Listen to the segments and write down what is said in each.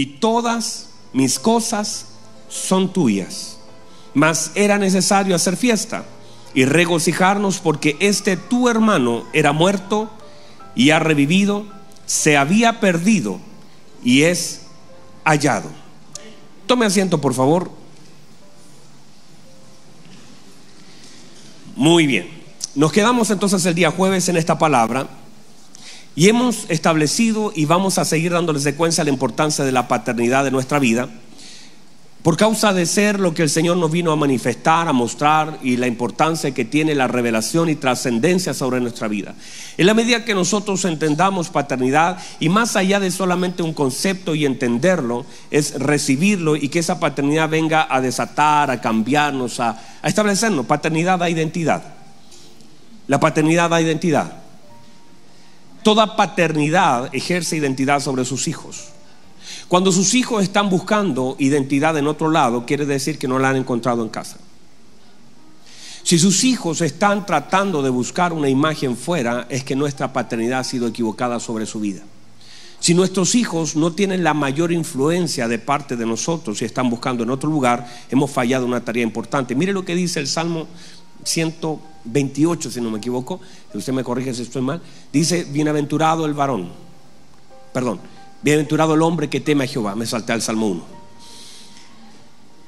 y todas mis cosas son tuyas. Mas era necesario hacer fiesta y regocijarnos porque este tu hermano era muerto y ha revivido, se había perdido y es hallado. Tome asiento, por favor. Muy bien. Nos quedamos entonces el día jueves en esta palabra y hemos establecido y vamos a seguir dándole secuencia a la importancia de la paternidad de nuestra vida por causa de ser lo que el Señor nos vino a manifestar, a mostrar y la importancia que tiene la revelación y trascendencia sobre nuestra vida. En la medida que nosotros entendamos paternidad y más allá de solamente un concepto y entenderlo, es recibirlo y que esa paternidad venga a desatar, a cambiarnos, a, establecernos. Paternidad da identidad. La paternidad da identidad. Toda paternidad ejerce identidad sobre sus hijos. Cuando sus hijos están buscando identidad en otro lado, quiere decir que no la han encontrado en casa. Si sus hijos están tratando de buscar una imagen fuera, es que nuestra paternidad ha sido equivocada sobre su vida. Si nuestros hijos no tienen la mayor influencia de parte de nosotros y están buscando en otro lugar, hemos fallado una tarea importante. Mire lo que dice el Salmo 128, si no me equivoco, usted me corrige si estoy mal, dice, bienaventurado el varón, perdón, Bienaventurado el hombre que teme a Jehová. Me salté al Salmo 1.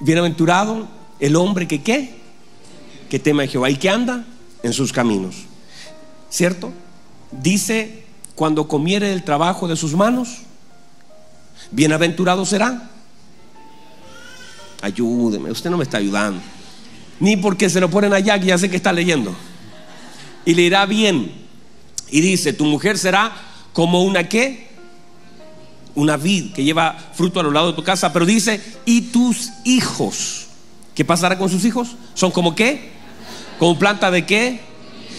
Bienaventurado el hombre que qué? Que teme a Jehová y que anda en sus caminos. ¿Cierto? Dice, cuando comiere el trabajo de sus manos, bienaventurado será. Ayúdeme, usted no me está ayudando. Ni porque se lo ponen allá, que ya sé que está leyendo. Y le irá bien. Y dice, tu mujer será como una qué? una vid que lleva fruto a lo lado de tu casa, pero dice, y tus hijos. ¿Qué pasará con sus hijos? ¿Son como qué? ¿Como planta de qué?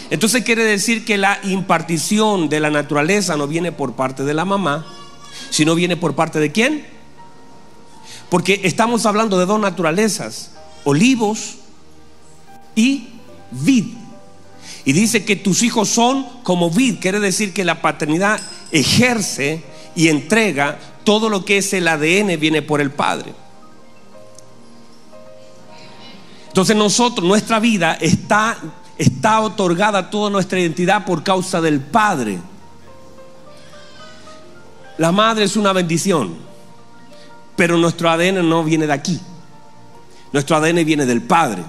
Entonces quiere decir que la impartición de la naturaleza no viene por parte de la mamá, sino viene por parte de quién? Porque estamos hablando de dos naturalezas, olivos y vid. Y dice que tus hijos son como vid, quiere decir que la paternidad ejerce y entrega todo lo que es el ADN viene por el Padre. Entonces nosotros, nuestra vida está, está otorgada toda nuestra identidad por causa del Padre. La madre es una bendición, pero nuestro ADN no viene de aquí. Nuestro ADN viene del Padre.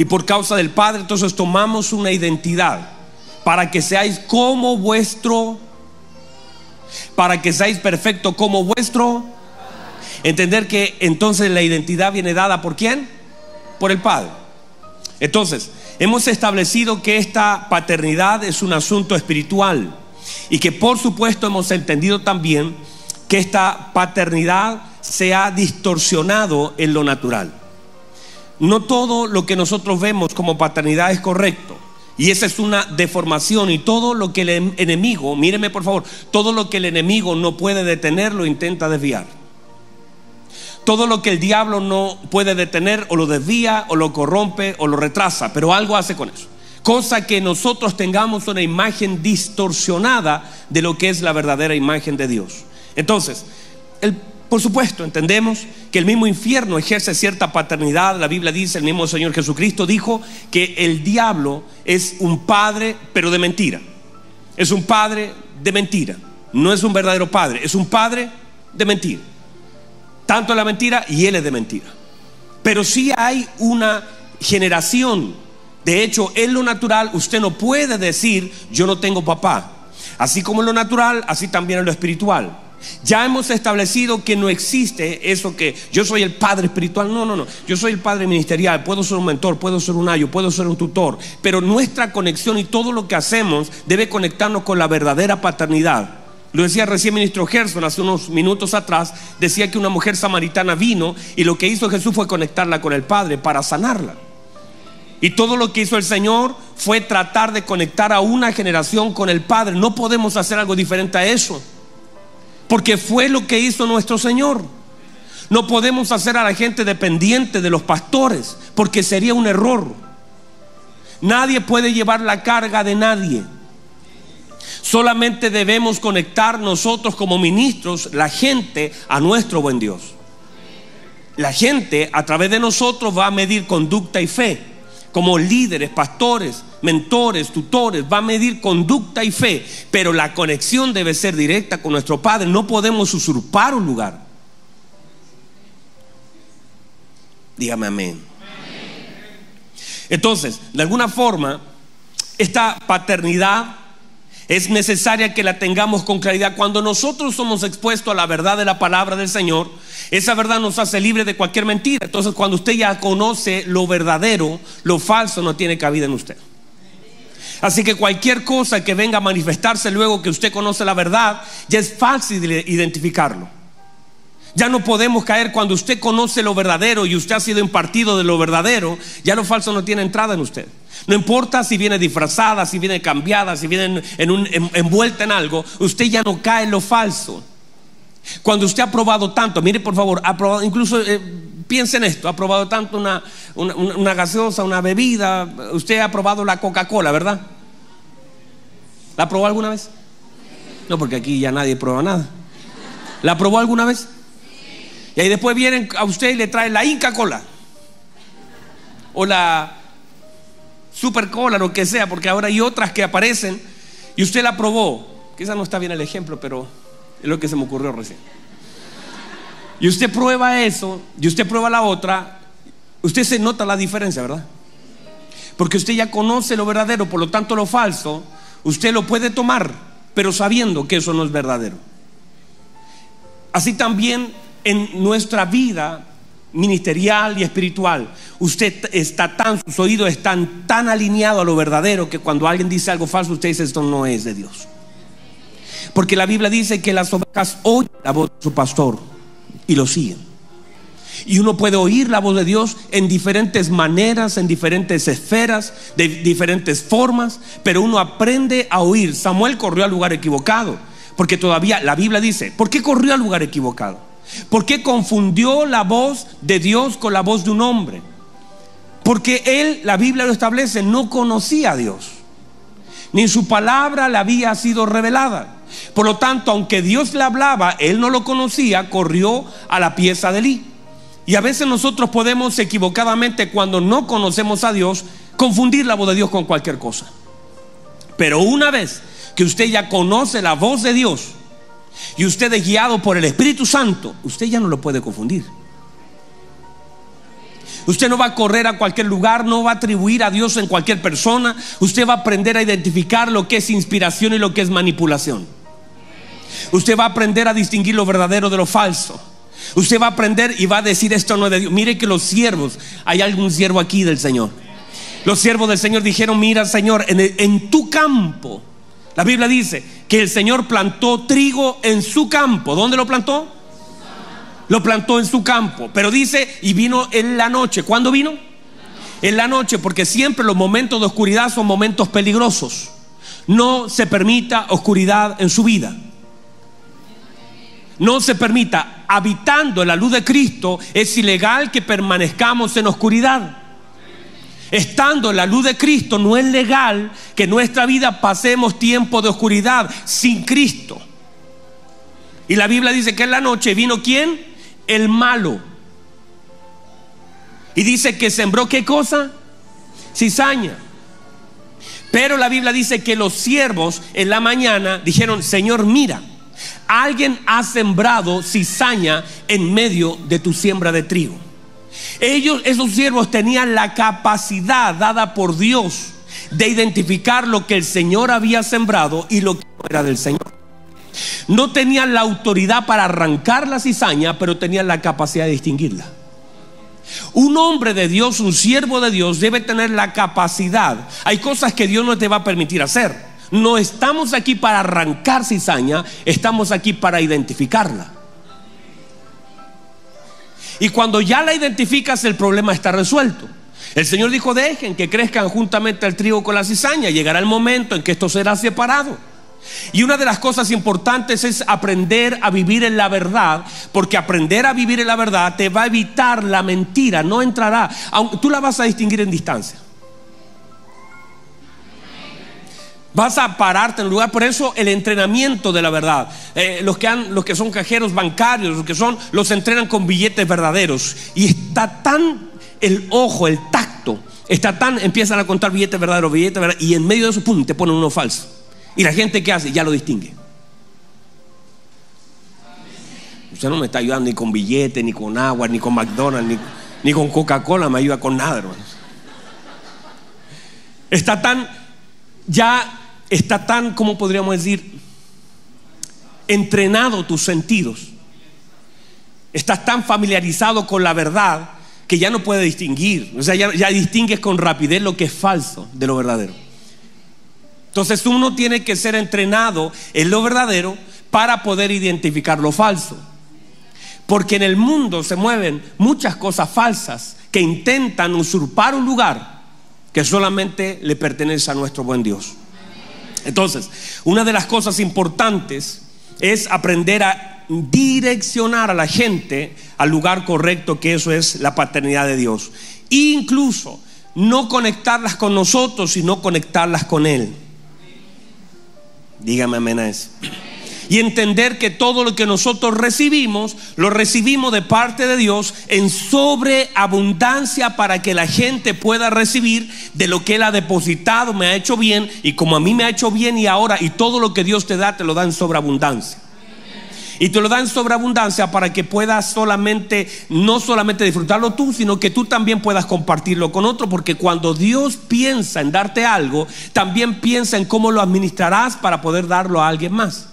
Y por causa del Padre, entonces tomamos una identidad para que seáis como vuestro para que seáis perfecto como vuestro. Entender que entonces la identidad viene dada por quién? Por el Padre. Entonces, hemos establecido que esta paternidad es un asunto espiritual y que por supuesto hemos entendido también que esta paternidad se ha distorsionado en lo natural. No todo lo que nosotros vemos como paternidad es correcto. Y esa es una deformación y todo lo que el enemigo, míreme por favor, todo lo que el enemigo no puede detener lo intenta desviar. Todo lo que el diablo no puede detener o lo desvía o lo corrompe o lo retrasa, pero algo hace con eso. Cosa que nosotros tengamos una imagen distorsionada de lo que es la verdadera imagen de Dios. Entonces, el por supuesto, entendemos que el mismo infierno ejerce cierta paternidad. La Biblia dice, el mismo Señor Jesucristo dijo que el diablo es un padre, pero de mentira. Es un padre de mentira. No es un verdadero padre, es un padre de mentira. Tanto la mentira y él es de mentira. Pero sí hay una generación. De hecho, en lo natural usted no puede decir, yo no tengo papá. Así como en lo natural, así también en lo espiritual. Ya hemos establecido que no existe eso que yo soy el padre espiritual. No, no, no. Yo soy el padre ministerial. Puedo ser un mentor, puedo ser un ayo, puedo ser un tutor. Pero nuestra conexión y todo lo que hacemos debe conectarnos con la verdadera paternidad. Lo decía recién ministro Gerson hace unos minutos atrás. Decía que una mujer samaritana vino y lo que hizo Jesús fue conectarla con el Padre para sanarla. Y todo lo que hizo el Señor fue tratar de conectar a una generación con el Padre. No podemos hacer algo diferente a eso porque fue lo que hizo nuestro Señor. No podemos hacer a la gente dependiente de los pastores, porque sería un error. Nadie puede llevar la carga de nadie. Solamente debemos conectar nosotros como ministros, la gente, a nuestro buen Dios. La gente a través de nosotros va a medir conducta y fe. Como líderes, pastores, mentores, tutores, va a medir conducta y fe. Pero la conexión debe ser directa con nuestro Padre. No podemos usurpar un lugar. Dígame amén. Entonces, de alguna forma, esta paternidad es necesaria que la tengamos con claridad. Cuando nosotros somos expuestos a la verdad de la palabra del Señor, esa verdad nos hace libre de cualquier mentira. Entonces, cuando usted ya conoce lo verdadero, lo falso no tiene cabida en usted. Así que cualquier cosa que venga a manifestarse luego que usted conoce la verdad, ya es fácil identificarlo. Ya no podemos caer cuando usted conoce lo verdadero y usted ha sido impartido de lo verdadero, ya lo falso no tiene entrada en usted. No importa si viene disfrazada, si viene cambiada, si viene en envuelta en algo, usted ya no cae en lo falso. Cuando usted ha probado tanto, mire por favor, ha probado, incluso eh, piense en esto, ha probado tanto una, una gaseosa, una bebida, usted ha probado la Coca-Cola, ¿verdad? ¿La probó alguna vez? No, porque aquí ya nadie prueba nada. ¿La probó alguna vez? Y ahí después vienen a usted y le traen la Inca Cola. O la Super Cola, lo que sea, porque ahora hay otras que aparecen y usted la probó. Quizás no está bien el ejemplo, pero es lo que se me ocurrió recién. Y usted prueba eso, y usted prueba la otra, usted se nota la diferencia, ¿verdad? Porque usted ya conoce lo verdadero, por lo tanto lo falso, usted lo puede tomar, pero sabiendo que eso no es verdadero. Así también en nuestra vida ministerial y espiritual, usted está tan, sus oídos están tan alineados a lo verdadero que cuando alguien dice algo falso, usted dice esto no es de Dios. Porque la Biblia dice que las ovejas oyen la voz de su pastor y lo siguen. Y uno puede oír la voz de Dios en diferentes maneras, en diferentes esferas, de diferentes formas, pero uno aprende a oír. Samuel corrió al lugar equivocado, porque todavía la Biblia dice, ¿por qué corrió al lugar equivocado? ¿Por qué confundió la voz de Dios con la voz de un hombre? Porque él, la Biblia lo establece, no conocía a Dios. Ni su palabra le había sido revelada. Por lo tanto, aunque Dios le hablaba, él no lo conocía, corrió a la pieza de Lee. Y a veces nosotros podemos equivocadamente, cuando no conocemos a Dios, confundir la voz de Dios con cualquier cosa. Pero una vez que usted ya conoce la voz de Dios, y usted es guiado por el Espíritu Santo, usted ya no lo puede confundir. Usted no va a correr a cualquier lugar, no va a atribuir a Dios en cualquier persona. Usted va a aprender a identificar lo que es inspiración y lo que es manipulación. Usted va a aprender a distinguir lo verdadero de lo falso. Usted va a aprender y va a decir esto no es de Dios. Mire que los siervos, hay algún siervo aquí del Señor. Los siervos del Señor dijeron, mira Señor, en, en tu campo la Biblia dice que el Señor plantó trigo en su campo. ¿Dónde lo plantó? Lo plantó en su campo. Pero dice, y vino en la noche. ¿Cuándo vino? En la noche, porque siempre los momentos de oscuridad son momentos peligrosos. No se permita oscuridad en su vida. No se permita, habitando la luz de Cristo, es ilegal que permanezcamos en oscuridad estando en la luz de Cristo, no es legal que en nuestra vida pasemos tiempo de oscuridad sin Cristo. Y la Biblia dice que en la noche vino quién? El malo. Y dice que sembró qué cosa? Cizaña. Pero la Biblia dice que los siervos en la mañana dijeron, Señor, mira, alguien ha sembrado cizaña en medio de tu siembra de trigo. Ellos, esos siervos, tenían la capacidad dada por Dios de identificar lo que el Señor había sembrado y lo que era del Señor. No tenían la autoridad para arrancar la cizaña, pero tenían la capacidad de distinguirla. Un hombre de Dios, un siervo de Dios, debe tener la capacidad. Hay cosas que Dios no te va a permitir hacer. No estamos aquí para arrancar cizaña, estamos aquí para identificarla. Y cuando ya la identificas, el problema está resuelto. El Señor dijo, dejen que crezcan juntamente el trigo con la cizaña. Llegará el momento en que esto será separado. Y una de las cosas importantes es aprender a vivir en la verdad, porque aprender a vivir en la verdad te va a evitar la mentira, no entrará, tú la vas a distinguir en distancia. Vas a pararte en el lugar. Por eso el entrenamiento de la verdad. Eh, los, que han, los que son cajeros bancarios, los que son, los entrenan con billetes verdaderos. Y está tan el ojo, el tacto, está tan, empiezan a contar billetes verdaderos, billetes verdaderos. Y en medio de eso, pum, te ponen uno falso. Y la gente que hace, ya lo distingue. Usted no me está ayudando ni con billetes, ni con agua, ni con McDonald's, ni, ni con Coca-Cola, me ayuda con nada, hermanos. Está tan, ya está tan, ¿cómo podríamos decir? Entrenado tus sentidos. Estás tan familiarizado con la verdad que ya no puedes distinguir. O sea, ya, ya distingues con rapidez lo que es falso de lo verdadero. Entonces uno tiene que ser entrenado en lo verdadero para poder identificar lo falso. Porque en el mundo se mueven muchas cosas falsas que intentan usurpar un lugar que solamente le pertenece a nuestro buen Dios. Entonces, una de las cosas importantes es aprender a direccionar a la gente al lugar correcto, que eso es la paternidad de Dios. Incluso no conectarlas con nosotros, sino conectarlas con Él. Dígame amén a eso y entender que todo lo que nosotros recibimos, lo recibimos de parte de Dios en sobreabundancia para que la gente pueda recibir de lo que Él ha depositado, me ha hecho bien y como a mí me ha hecho bien y ahora y todo lo que Dios te da te lo da en sobreabundancia. Y te lo da en sobreabundancia para que puedas solamente, no solamente disfrutarlo tú, sino que tú también puedas compartirlo con otro. Porque cuando Dios piensa en darte algo, también piensa en cómo lo administrarás para poder darlo a alguien más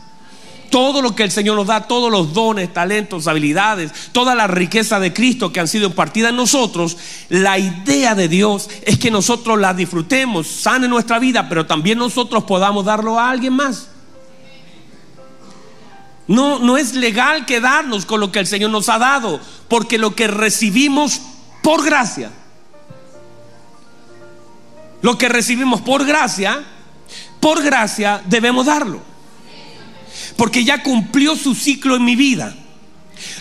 todo lo que el Señor nos da, todos los dones, talentos, habilidades, toda la riqueza de Cristo que han sido impartidas en nosotros, la idea de Dios es que nosotros la disfrutemos, sane nuestra vida, pero también nosotros podamos darlo a alguien más. No, no es legal quedarnos con lo que el Señor nos ha dado, porque lo que recibimos por gracia, lo que recibimos por gracia, por gracia debemos darlo porque ya cumplió su ciclo en mi vida.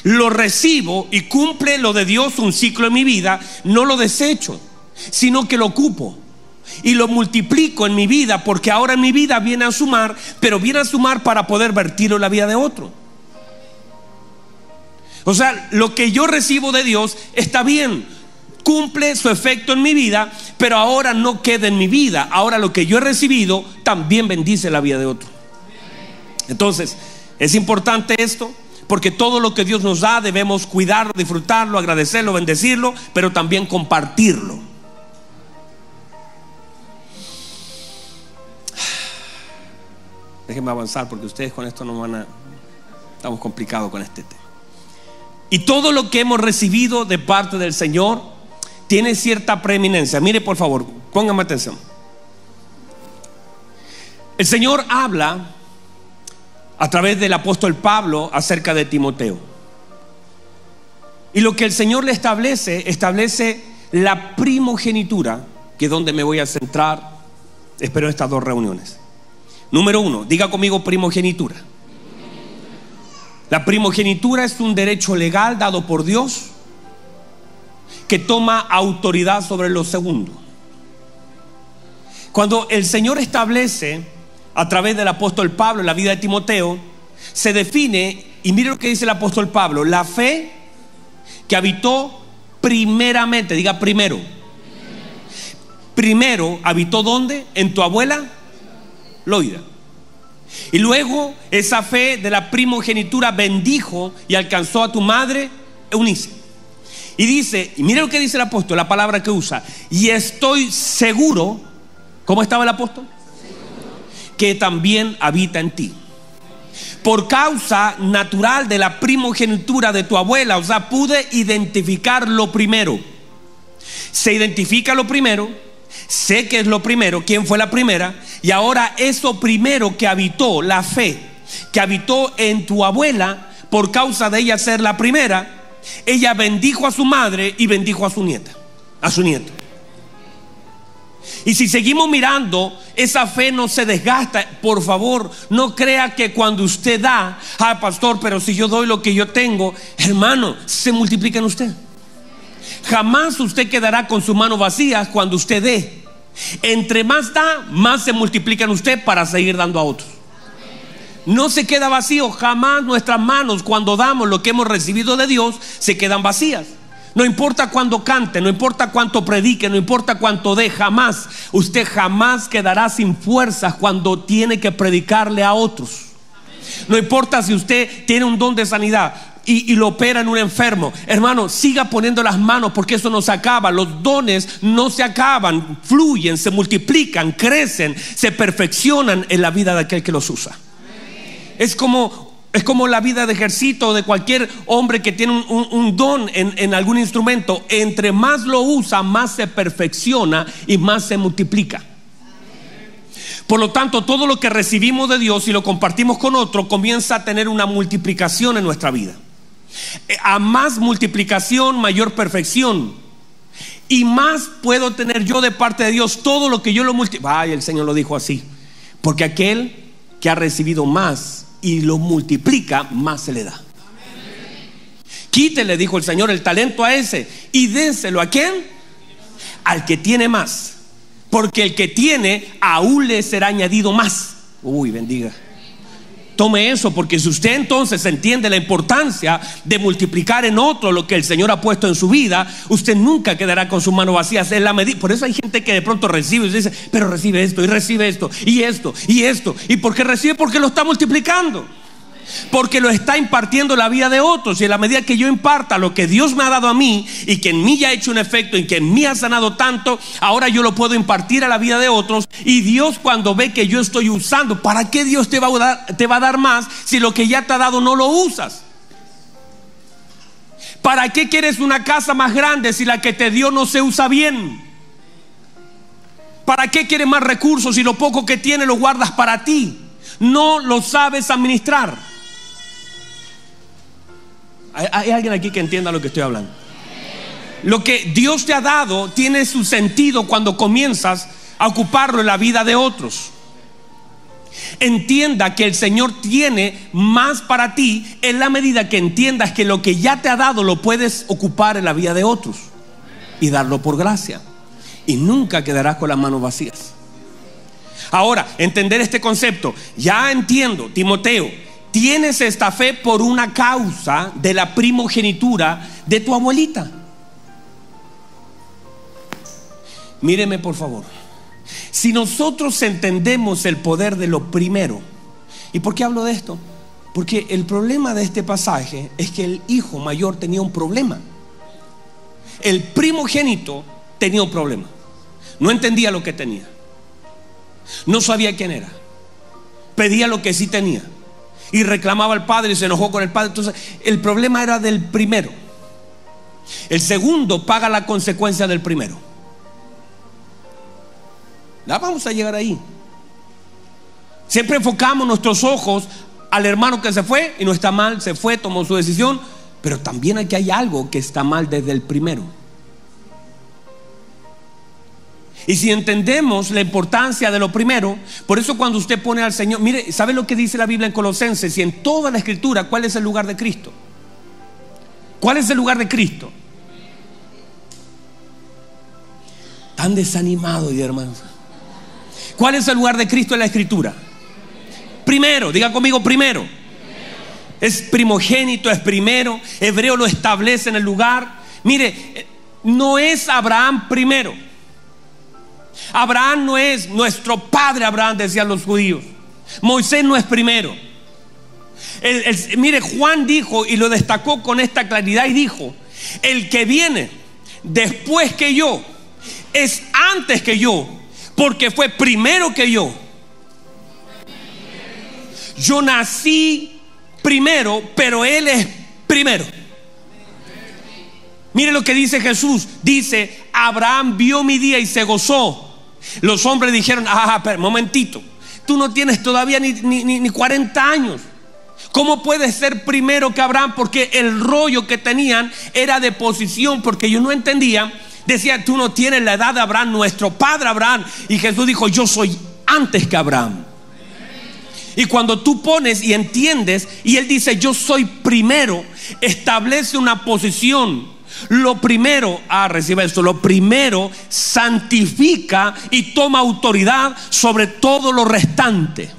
Lo recibo y cumple lo de Dios un ciclo en mi vida, no lo desecho, sino que lo ocupo y lo multiplico en mi vida, porque ahora mi vida viene a sumar, pero viene a sumar para poder vertirlo en la vida de otro. O sea, lo que yo recibo de Dios está bien, cumple su efecto en mi vida, pero ahora no queda en mi vida. Ahora lo que yo he recibido también bendice la vida de otro. Entonces, es importante esto porque todo lo que Dios nos da debemos cuidarlo, disfrutarlo, agradecerlo, bendecirlo, pero también compartirlo. Déjenme avanzar porque ustedes con esto no van a... Estamos complicados con este tema. Y todo lo que hemos recibido de parte del Señor tiene cierta preeminencia. Mire por favor, pónganme atención. El Señor habla a través del apóstol Pablo acerca de Timoteo. Y lo que el Señor le establece, establece la primogenitura, que es donde me voy a centrar, espero estas dos reuniones. Número uno, diga conmigo primogenitura. La primogenitura es un derecho legal dado por Dios que toma autoridad sobre lo segundo. Cuando el Señor establece a través del apóstol Pablo en la vida de Timoteo, se define, y mire lo que dice el apóstol Pablo, la fe que habitó primeramente, diga primero. Primero habitó dónde? En tu abuela Loida. Y luego esa fe de la primogenitura bendijo y alcanzó a tu madre Eunice. Y dice, y mire lo que dice el apóstol, la palabra que usa, y estoy seguro, ¿cómo estaba el apóstol? Que también habita en ti. Por causa natural de la primogenitura de tu abuela, o sea, pude identificar lo primero. Se identifica lo primero, sé que es lo primero, quién fue la primera, y ahora eso primero que habitó, la fe, que habitó en tu abuela, por causa de ella ser la primera, ella bendijo a su madre y bendijo a su nieta, a su nieto. Y si seguimos mirando, esa fe no se desgasta. Por favor, no crea que cuando usted da, ah, pastor, pero si yo doy lo que yo tengo, hermano, se multiplica en usted. Jamás usted quedará con su mano vacía cuando usted dé. Entre más da, más se multiplica en usted para seguir dando a otros. No se queda vacío, jamás nuestras manos cuando damos lo que hemos recibido de Dios se quedan vacías. No importa cuánto cante, no importa cuánto predique, no importa cuánto dé, jamás. Usted jamás quedará sin fuerzas cuando tiene que predicarle a otros. No importa si usted tiene un don de sanidad y, lo opera en un enfermo. Hermano, siga poniendo las manos porque eso no se acaba. Los dones no se acaban, fluyen, se multiplican, crecen, se perfeccionan en la vida de aquel que los usa. Es como es como la vida de ejército de cualquier hombre que tiene un, don en, en, algún instrumento. Entre más lo usa, más se perfecciona y más se multiplica. Por lo tanto, todo lo que recibimos de Dios y lo compartimos con otro comienza a tener una multiplicación en nuestra vida. Eh, a más multiplicación, mayor perfección. Y más puedo tener yo de parte de Dios todo lo que yo lo multiplico. Ay, el Señor lo dijo así. Porque aquel que ha recibido más y lo multiplica, más se le da. Quítele, dijo el Señor, el talento a ese y déselo a quién? Al que tiene más. Porque el que tiene, aún le será añadido más. Uy, bendiga. Tome eso, porque si usted entonces entiende la importancia de multiplicar en otro lo que el Señor ha puesto en su vida, usted nunca quedará con sus manos vacías. En la medida, por eso hay gente que de pronto recibe y dice, pero recibe esto, y recibe esto, y esto, y esto. ¿Y por qué recibe? Porque lo está multiplicando porque lo está impartiendo la vida de otros. Y en la medida que yo imparta lo que Dios me ha dado a mí y que en mí ya ha hecho un efecto y que en mí ha sanado tanto, ahora yo lo puedo impartir a la vida de otros. Y Dios cuando ve que yo estoy usando, ¿para qué Dios te va a dar, te va a dar más si lo que ya te ha dado no lo usas? ¿Para qué quieres una casa más grande si la que te dio no se usa bien? ¿Para qué quieres más recursos si lo poco que tienes lo guardas para ti? No lo sabes administrar. ¿Hay, alguien aquí que entienda lo que estoy hablando? Lo que Dios te ha dado tiene su sentido cuando comienzas a ocuparlo en la vida de otros. Entienda que el Señor tiene más para ti en la medida que entiendas que lo que ya te ha dado lo puedes ocupar en la vida de otros y darlo por gracia. Y nunca quedarás con las manos vacías. Ahora, entender este concepto, ya entiendo, Timoteo, tienes esta fe por una causa de la primogenitura de tu abuelita. Míreme por favor. Si nosotros entendemos el poder de lo primero, ¿y por qué hablo de esto? Porque el problema de este pasaje es que el hijo mayor tenía un problema. El primogénito tenía un problema. No entendía lo que tenía. No sabía quién era. Pedía lo que sí tenía y reclamaba al padre y se enojó con el padre. Entonces, el problema era del primero. El segundo paga la consecuencia del primero. Ya vamos a llegar ahí. Siempre enfocamos nuestros ojos al hermano que se fue y no está mal, se fue, tomó su decisión, pero también aquí hay algo que está mal desde el primero. Y si entendemos la importancia de lo primero, por eso cuando usted pone al Señor, mire, ¿sabe lo que dice la Biblia en Colosenses y en toda la escritura? ¿Cuál es el lugar de Cristo? ¿Cuál es el lugar de Cristo? Tan desanimado y hermanos. ¿Cuál es el lugar de Cristo en la escritura? Primero, diga conmigo primero. Es primogénito, es primero. Hebreo lo establece en el lugar. Mire, no es Abraham primero. Abraham no es nuestro padre Abraham, decían los judíos. Moisés no es primero. mire, Juan dijo y lo destacó con esta claridad y dijo, el que viene después que yo es antes que yo, porque fue primero que yo. Yo nací primero, pero él es primero. Mire lo que dice Jesús. Dice, Abraham vio mi día y se gozó. Los hombres dijeron, ah, pero momentito, tú no tienes todavía ni, ni, 40 años. ¿Cómo puedes ser primero que Abraham? Porque el rollo que tenían era de posición, porque yo no entendía. Decía, tú no tienes la edad de Abraham, nuestro padre Abraham. Y Jesús dijo, yo soy antes que Abraham. Y cuando tú pones y entiendes, y él dice, yo soy primero, establece una posición Lo primero, ah, recibe esto, lo primero santifica y toma autoridad sobre todo lo restante.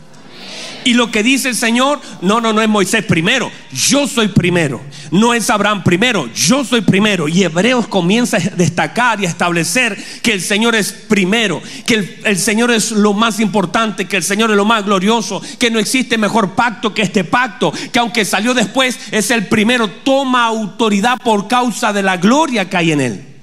Y lo que dice el Señor, no, no, no es Moisés primero, yo soy primero. No es Abraham primero, yo soy primero. Y Hebreos comienza a destacar y a establecer que el Señor es primero, que el, el, Señor es lo más importante, que el Señor es lo más glorioso, que no existe mejor pacto que este pacto, que aunque salió después es el primero, toma autoridad por causa de la gloria que hay en él.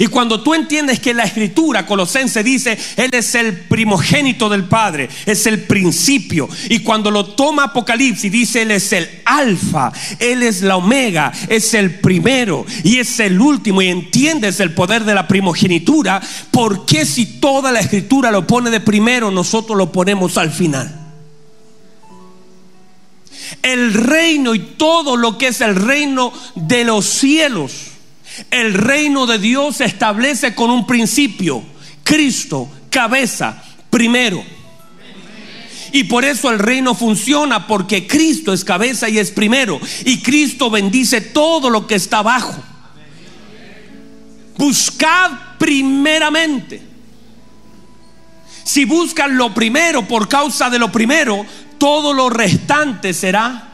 Y cuando tú entiendes que la escritura colosense dice, Él es el primogénito del Padre, es el principio. Y cuando lo toma Apocalipsis, dice, Él es el alfa, Él es la omega, es el primero y es el último. Y entiendes el poder de la primogenitura, ¿por qué si toda la escritura lo pone de primero, nosotros lo ponemos al final? El reino y todo lo que es el reino de los cielos el reino de Dios se establece con un principio. Cristo, cabeza, primero. Y por eso el reino funciona porque Cristo es cabeza y es primero. Y Cristo bendice todo lo que está abajo. Buscad primeramente. Si buscan lo primero por causa de lo primero, todo lo restante será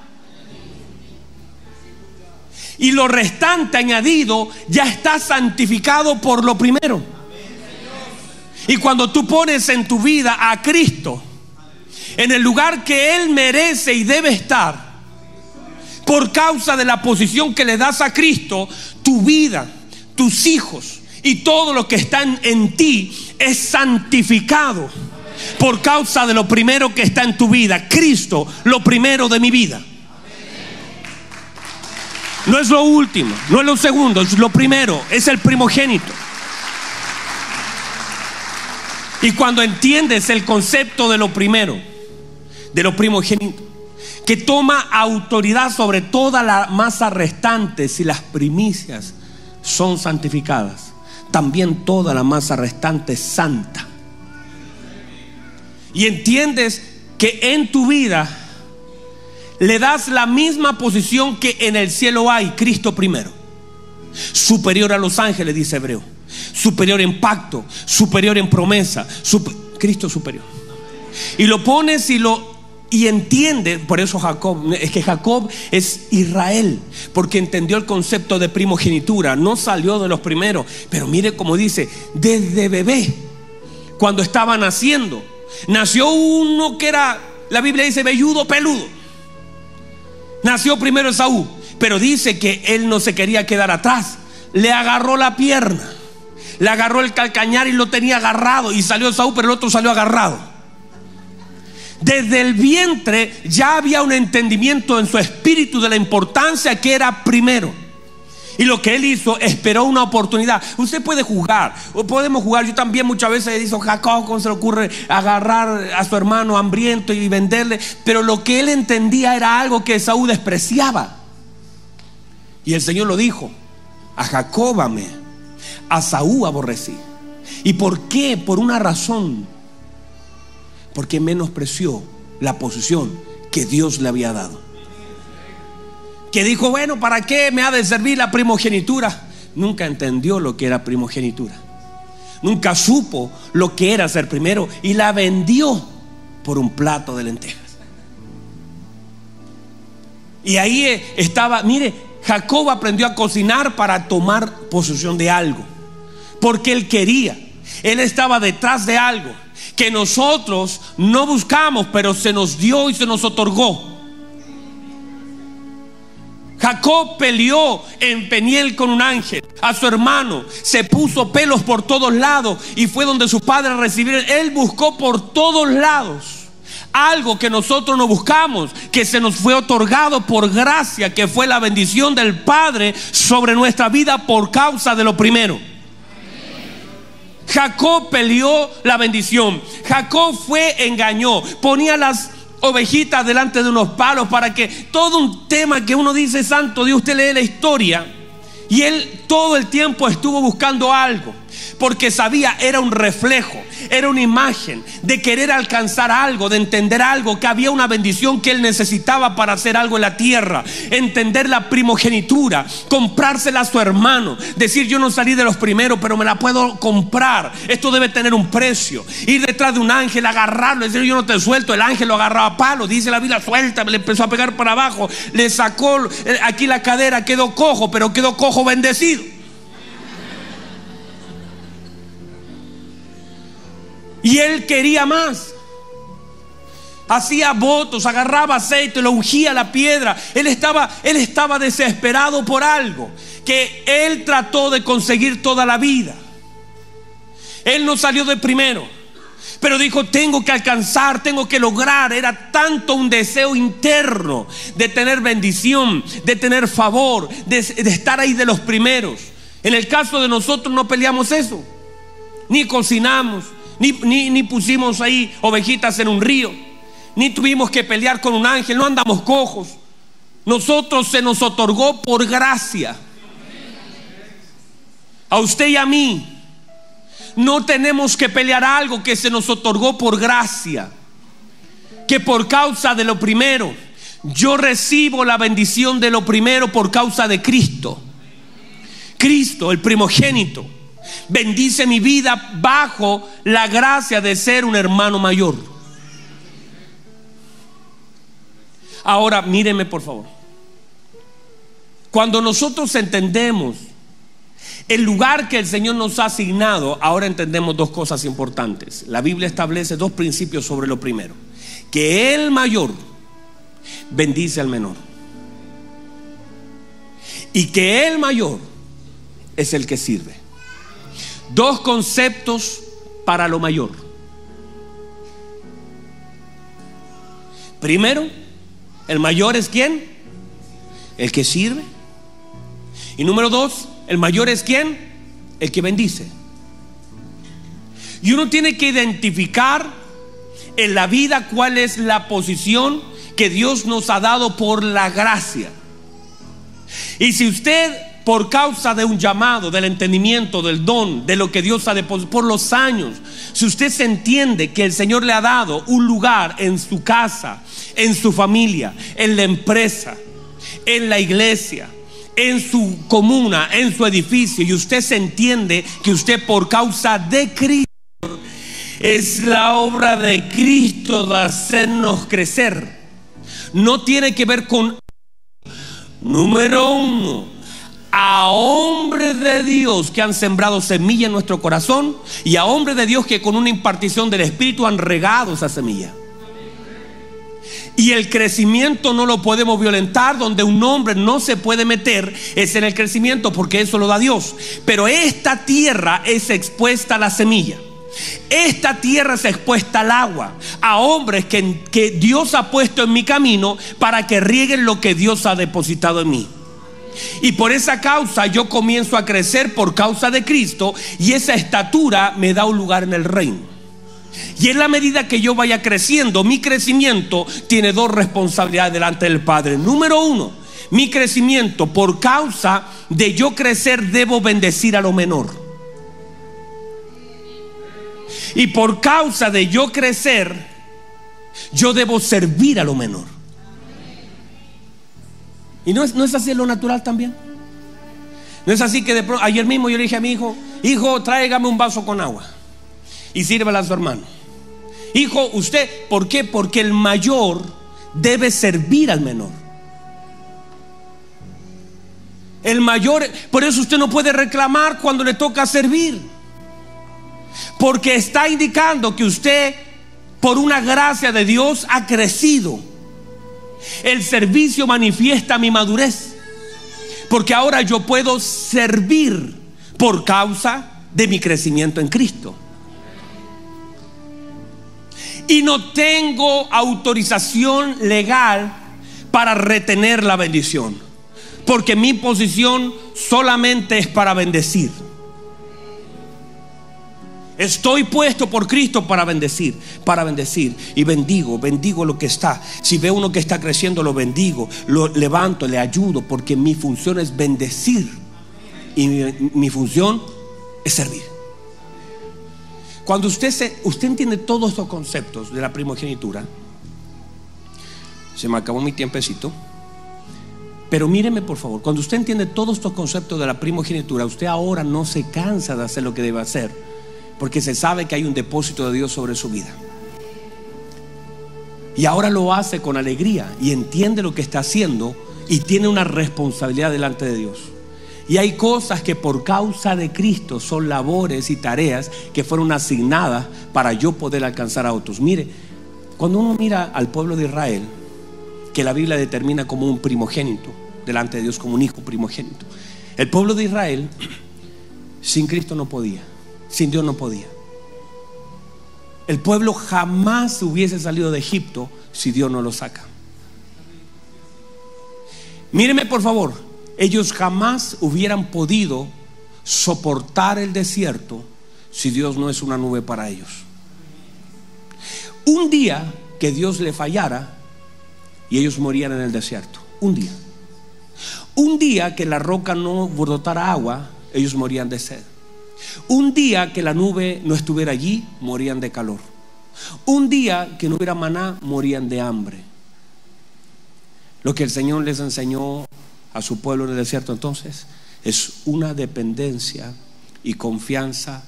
y lo restante añadido ya está santificado por lo primero. Y cuando tú pones en tu vida a Cristo en el lugar que Él merece y debe estar, por causa de la posición que le das a Cristo, tu vida, tus hijos y todo lo que está en, ti es santificado por causa de lo primero que está en tu vida. Cristo, lo primero de mi vida. No es lo último, no es lo segundo, es lo primero, es el primogénito. Y cuando entiendes el concepto de lo primero, de lo primogénito, que toma autoridad sobre toda la masa restante si las primicias son santificadas, también toda la masa restante es santa. Y entiendes que en tu vida le das la misma posición que en el cielo hay, Cristo primero. Superior a los ángeles, dice Hebreo. Superior en pacto, superior en promesa, Cristo superior. Y lo pones y lo y entiende, por eso Jacob, es que Jacob es Israel, porque entendió el concepto de primogenitura, no salió de los primeros, pero mire como dice, desde bebé, cuando estaba naciendo, nació uno que era, la Biblia dice, velludo, peludo. Nació primero Esaú, pero dice que él no se quería quedar atrás. Le agarró la pierna, le agarró el calcañar y lo tenía agarrado. Y salió Esaú, pero el otro salió agarrado. Desde el vientre ya había un entendimiento en su espíritu de la importancia que era primero. Y lo que él hizo, esperó una oportunidad. Usted puede jugar, o podemos jugar. Yo también muchas veces dicho, Jacob, ¿cómo se le ocurre agarrar a su hermano hambriento y venderle? Pero lo que él entendía era algo que Saúl despreciaba. Y el Señor lo dijo, a Jacob amé, a Saúl aborrecí. ¿Y por qué? Por una razón. Porque menospreció la posición que Dios le había dado que dijo, bueno, ¿para qué me ha de servir la primogenitura? Nunca entendió lo que era primogenitura. Nunca supo lo que era ser primero y la vendió por un plato de lentejas. Y ahí eh, estaba, mire, Jacob aprendió a cocinar para tomar posesión de algo. Porque él quería. Él estaba detrás de algo que nosotros no buscamos, pero se nos dio y se nos otorgó. Jacob peleó en Peniel con un ángel. A su hermano se puso pelos por todos lados y fue donde su padre recibió. Él buscó por todos lados algo que nosotros no buscamos, que se nos fue otorgado por gracia, que fue la bendición del Padre sobre nuestra vida por causa de lo primero. Jacob peleó la bendición. Jacob fue, engañó, ponía las ovejitas delante de unos palos para que todo un tema que uno dice, santo Dios, usted lee la historia y él todo el tiempo estuvo buscando algo. Porque sabía era un reflejo, era una imagen de querer alcanzar algo, de entender algo, que había una bendición que él necesitaba para hacer algo en la tierra, entender la primogenitura, comprársela a su hermano, decir yo no salí de los primeros, pero me la puedo comprar, esto debe tener un precio, ir detrás de un ángel, agarrarlo, decir yo no te suelto, el ángel lo agarraba a palo, dice la Biblia, suelta, le empezó a pegar para abajo, le sacó eh, aquí la cadera, quedó cojo, pero quedó cojo bendecido. Y él quería más. Hacía votos, agarraba aceite, lo ungía la piedra. Él estaba, él estaba desesperado por algo que él trató de conseguir toda la vida. Él no salió de primero, pero dijo, tengo que alcanzar, tengo que lograr. Era tanto un deseo interno de tener bendición, de tener favor, de, de estar ahí de los primeros. En el caso de nosotros no peleamos eso, ni cocinamos, ni, pusimos ahí ovejitas en un río, ni tuvimos que pelear con un ángel, no andamos cojos. Nosotros se nos otorgó por gracia. A usted y a mí. No tenemos que pelear algo que se nos otorgó por gracia. Que por causa de lo primero, yo recibo la bendición de lo primero por causa de Cristo. Cristo, el primogénito bendice mi vida bajo la gracia de ser un hermano mayor. Ahora, míreme por favor. Cuando nosotros entendemos el lugar que el Señor nos ha asignado, ahora entendemos dos cosas importantes. La Biblia establece dos principios sobre lo primero. Que el mayor bendice al menor. Y que el mayor es el que sirve. Dos conceptos para lo mayor. Primero, el mayor es quién? El que sirve. Y número dos, el mayor es quién? El que bendice. Y uno tiene que identificar en la vida cuál es la posición que Dios nos ha dado por la gracia. Y si usted por causa de un llamado, del entendimiento, del don, de lo que Dios ha depositado por los años. Si usted se entiende que el Señor le ha dado un lugar en su casa, en su familia, en la empresa, en la iglesia, en su comuna, en su edificio, y usted se entiende que usted por causa de Cristo es la obra de Cristo de hacernos crecer. No tiene que ver con número uno a hombres de Dios que han sembrado semilla en nuestro corazón y a hombres de Dios que con una impartición del Espíritu han regado esa semilla. Y el crecimiento no lo podemos violentar, donde un hombre no se puede meter es en el crecimiento porque eso lo da Dios. Pero esta tierra es expuesta a la semilla. Esta tierra es expuesta al agua, a hombres que, que Dios ha puesto en mi camino para que rieguen lo que Dios ha depositado en mí. Y por esa causa yo comienzo a crecer por causa de Cristo y esa estatura me da un lugar en el reino. Y en la medida que yo vaya creciendo, mi crecimiento tiene dos responsabilidades delante del Padre. Número uno, mi crecimiento por causa de yo crecer debo bendecir a lo menor. Y por causa de yo crecer, yo debo servir a lo menor. ¿Y no es, no es así lo natural también? No es así que de pronto, ayer mismo yo le dije a mi hijo, hijo, tráigame un vaso con agua y sírvela a su hermano. Hijo, usted, ¿por qué? Porque el mayor debe servir al menor. El mayor, por eso usted no puede reclamar cuando le toca servir. Porque está indicando que usted, por una gracia de Dios, ha crecido el servicio manifiesta mi madurez. Porque ahora yo puedo servir por causa de mi crecimiento en Cristo. Y no tengo autorización legal para retener la bendición. Porque mi posición solamente es para bendecir. Estoy puesto por Cristo para bendecir, para bendecir. Y bendigo, bendigo lo que está. Si veo uno que está creciendo, lo bendigo, lo levanto, le ayudo, porque mi función es bendecir. Y mi, función es servir. Cuando usted, se, usted entiende todos estos conceptos de la primogenitura, se me acabó mi tiempecito. Pero míreme por favor, cuando usted entiende todos estos conceptos de la primogenitura, usted ahora no se cansa de hacer lo que debe hacer, porque se sabe que hay un depósito de Dios sobre su vida. Y ahora lo hace con alegría y entiende lo que está haciendo y tiene una responsabilidad delante de Dios. Y hay cosas que por causa de Cristo son labores y tareas que fueron asignadas para yo poder alcanzar a otros. Mire, cuando uno mira al pueblo de Israel, que la Biblia determina como un primogénito, delante de Dios como un hijo primogénito, el pueblo de Israel sin Cristo no podía, sin Dios no podía. El pueblo jamás hubiese salido de Egipto si Dios no lo saca. Míreme por favor, ellos jamás hubieran podido soportar el desierto si Dios no es una nube para ellos. Un día que Dios le fallara y ellos morían en el desierto. Un día. Un día que la roca no brotara agua, ellos morían de sed. Un día que la nube no estuviera allí, morían de calor. Un día que no hubiera maná, morían de hambre. Lo que el Señor les enseñó a su pueblo en el desierto entonces es una dependencia y confianza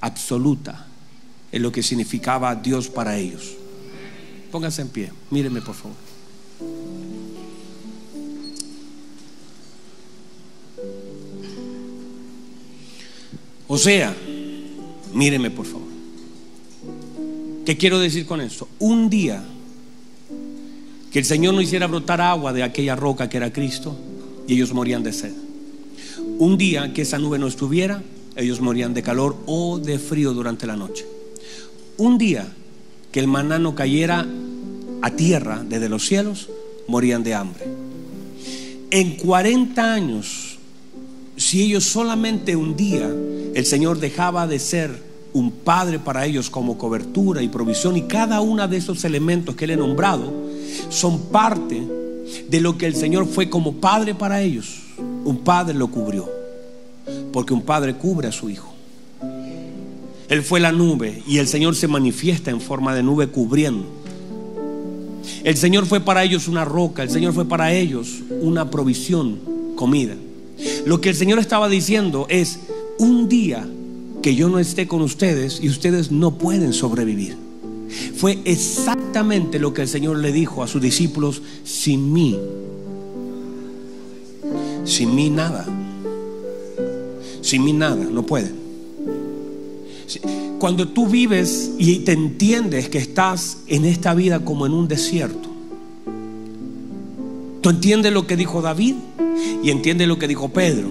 absoluta en lo que significaba Dios para ellos. Pónganse en pie, mírenme por favor. O sea, míreme por favor. ¿Qué quiero decir con esto? Un día que el Señor no hiciera brotar agua de aquella roca que era Cristo y ellos morían de sed. Un día que esa nube no estuviera, ellos morían de calor o de frío durante la noche. Un día que el maná no cayera a tierra desde los cielos, morían de hambre. En 40 años, si ellos solamente un día el Señor dejaba de ser un padre para ellos como cobertura y provisión y cada uno de esos elementos que le he nombrado son parte de lo que el Señor fue como padre para ellos. Un padre lo cubrió, porque un padre cubre a su hijo. Él fue la nube y el Señor se manifiesta en forma de nube cubriendo. El Señor fue para ellos una roca, el Señor fue para ellos una provisión, comida. Lo que el Señor estaba diciendo es, un día que yo no esté con ustedes y ustedes no pueden sobrevivir. Fue exactamente lo que el Señor le dijo a sus discípulos, sin mí, sin mí nada, sin mí nada, no pueden. Cuando tú vives y te entiendes que estás en esta vida como en un desierto, tú entiendes lo que dijo David y entiendes lo que dijo Pedro.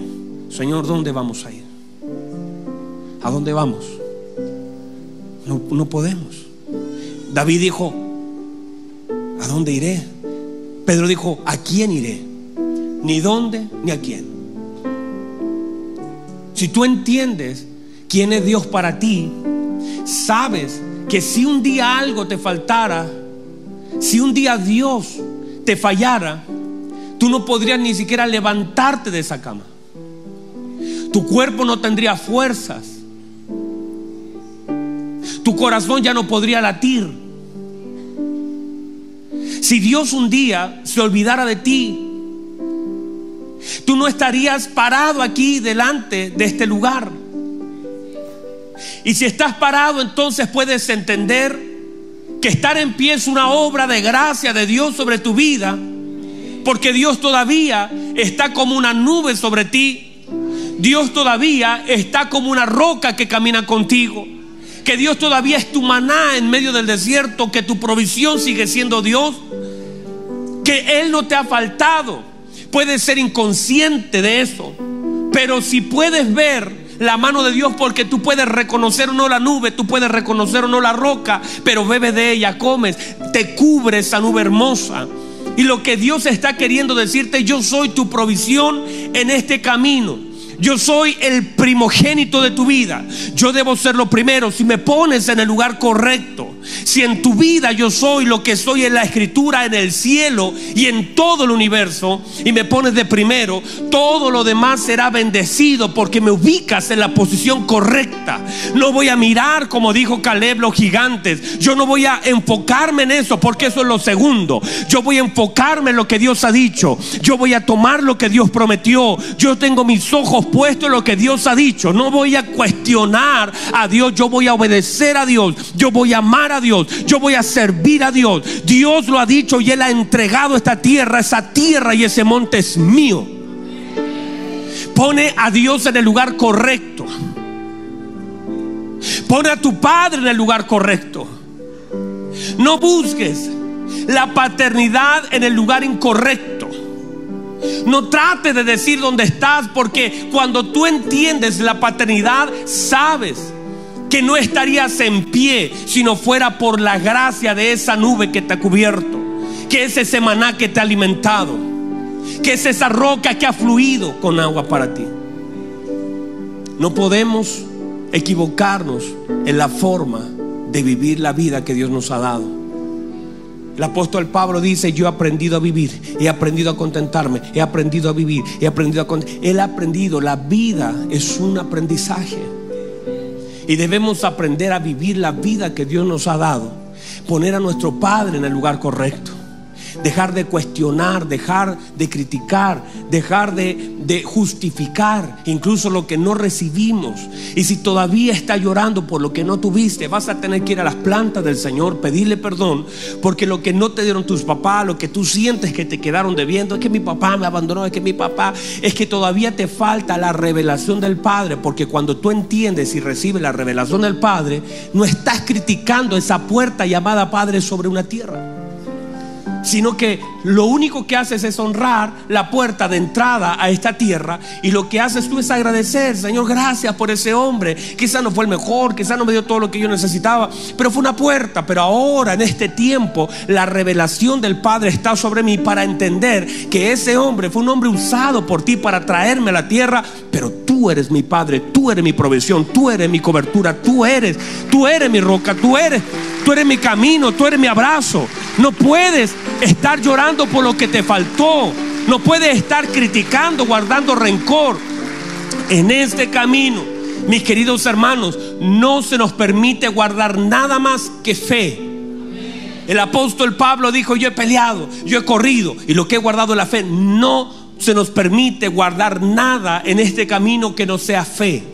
Señor, ¿dónde vamos a ir? ¿A dónde vamos? No, podemos. David dijo, ¿a dónde iré? Pedro dijo, ¿a quién iré? Ni dónde ni a quién. Si tú entiendes quién es Dios para ti, sabes que si un día algo te faltara, si un día Dios te fallara, tú no podrías ni siquiera levantarte de esa cama. Tu cuerpo no tendría fuerzas tu corazón ya no podría latir. Si Dios un día se olvidara de ti, tú no estarías parado aquí delante de este lugar. Y si estás parado, entonces puedes entender que estar en pie es una obra de gracia de Dios sobre tu vida, porque Dios todavía está como una nube sobre ti. Dios todavía está como una roca que camina contigo que Dios todavía es tu maná en medio del desierto, que tu provisión sigue siendo Dios, que Él no te ha faltado. Puedes ser inconsciente de eso, pero si puedes ver la mano de Dios porque tú puedes reconocer o no la nube, tú puedes reconocer o no la roca, pero bebes de ella, comes, te cubre esa nube hermosa. Y lo que Dios está queriendo decirte, yo soy tu provisión en este camino. Yo soy el primogénito de tu vida. Yo debo ser lo primero. Si me pones en el lugar correcto, Si en tu vida yo soy lo que soy en la escritura, en el cielo y en todo el universo, y me pones de primero, todo lo demás será bendecido porque me ubicas en la posición correcta. No voy a mirar, como dijo Caleb, los gigantes. Yo no voy a enfocarme en eso porque eso es lo segundo. Yo voy a enfocarme en lo que Dios ha dicho. Yo voy a tomar lo que Dios prometió. Yo tengo mis ojos puestos en lo que Dios ha dicho. No voy a cuestionar a Dios. Yo voy a obedecer a Dios. Yo voy a amar a Dios. Yo voy a servir a Dios. Dios lo ha dicho y Él ha entregado esta tierra. Esa tierra y ese monte es mío. Pone a Dios en el lugar correcto. Pone a tu padre en el lugar correcto. No busques la paternidad en el lugar incorrecto. No trate de decir dónde estás porque cuando tú entiendes la paternidad, sabes que no estarías en pie si no fuera por la gracia de esa nube que te ha cubierto, que es ese maná que te ha alimentado, que es esa roca que ha fluido con agua para ti. No podemos equivocarnos en la forma de vivir la vida que Dios nos ha dado. El apóstol Pablo dice, yo he aprendido a vivir, he aprendido a contentarme, he aprendido a vivir, he aprendido a. Él ha aprendido, la vida es un aprendizaje. Y debemos aprender a vivir la vida que Dios nos ha dado. Poner a nuestro Padre en el lugar correcto. Dejar de cuestionar, dejar de criticar, dejar de, de, justificar incluso lo que no recibimos. Y si todavía está llorando por lo que no tuviste, vas a tener que ir a las plantas del Señor, pedirle perdón, porque lo que no te dieron tus papás, lo que tú sientes que te quedaron debiendo, es que mi papá me abandonó, es que mi papá, es que todavía te falta la revelación del Padre, porque cuando tú entiendes y recibes la revelación del Padre, no estás criticando esa puerta llamada Padre sobre una tierra sino que lo único que haces es honrar la puerta de entrada a esta tierra y lo que haces tú es agradecer, Señor, gracias por ese hombre. Quizá no fue el mejor, quizá no me dio todo lo que yo necesitaba, pero fue una puerta. Pero ahora, en este tiempo, la revelación del Padre está sobre mí para entender que ese hombre fue un hombre usado por ti para traerme a la tierra, pero tú eres mi Padre, tú eres mi provisión, tú eres mi cobertura, tú eres, tú eres mi roca, tú eres, tú eres mi camino, tú eres mi abrazo. No puedes estar llorando por lo que te faltó. No puedes estar criticando, guardando rencor. En este camino, mis queridos hermanos, no se nos permite guardar nada más que fe. El apóstol Pablo dijo, yo he peleado, yo he corrido y lo que he guardado es la fe. No se nos permite guardar nada en este camino que no sea fe.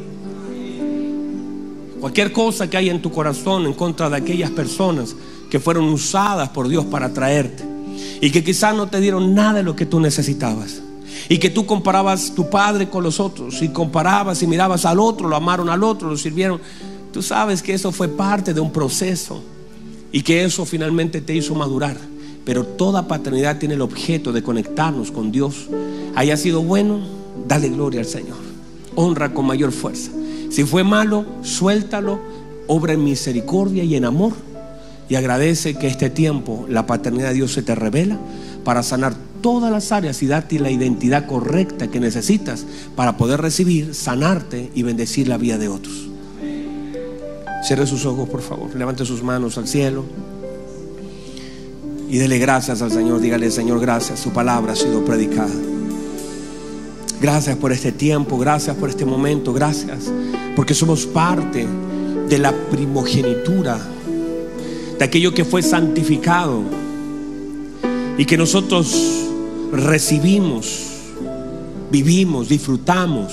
Cualquier cosa que haya en tu corazón en contra de aquellas personas que fueron usadas por Dios para traerte y que quizás no te dieron nada de lo que tú necesitabas. Y que tú comparabas tu padre con los otros y comparabas y mirabas al otro, lo amaron al otro, lo sirvieron. Tú sabes que eso fue parte de un proceso y que eso finalmente te hizo madurar. Pero toda paternidad tiene el objeto de conectarnos con Dios. Haya sido bueno, dale gloria al Señor. Honra con mayor fuerza. Si fue malo, suéltalo, obra en misericordia y en amor y agradece que este tiempo la paternidad de Dios se te revela para sanar todas las áreas y darte la identidad correcta que necesitas para poder recibir, sanarte y bendecir la vida de otros. Cierre sus ojos, por favor. Levante sus manos al cielo. Y dele gracias al Señor. Dígale, Señor, gracias. Su palabra ha sido predicada. Gracias por este tiempo. Gracias por este momento. Gracias. Porque somos parte de la primogenitura de aquello que fue santificado y que nosotros recibimos, vivimos, disfrutamos.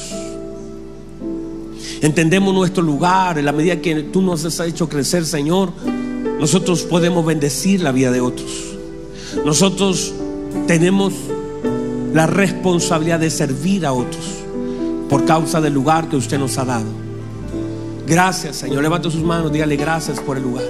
Entendemos nuestro lugar en la medida que tú nos has hecho crecer, Señor. Nosotros podemos bendecir la vida de otros. Nosotros tenemos la responsabilidad de servir a otros por causa del lugar que usted nos ha dado. Gracias, Señor. Levanta sus manos, dígale gracias por el lugar.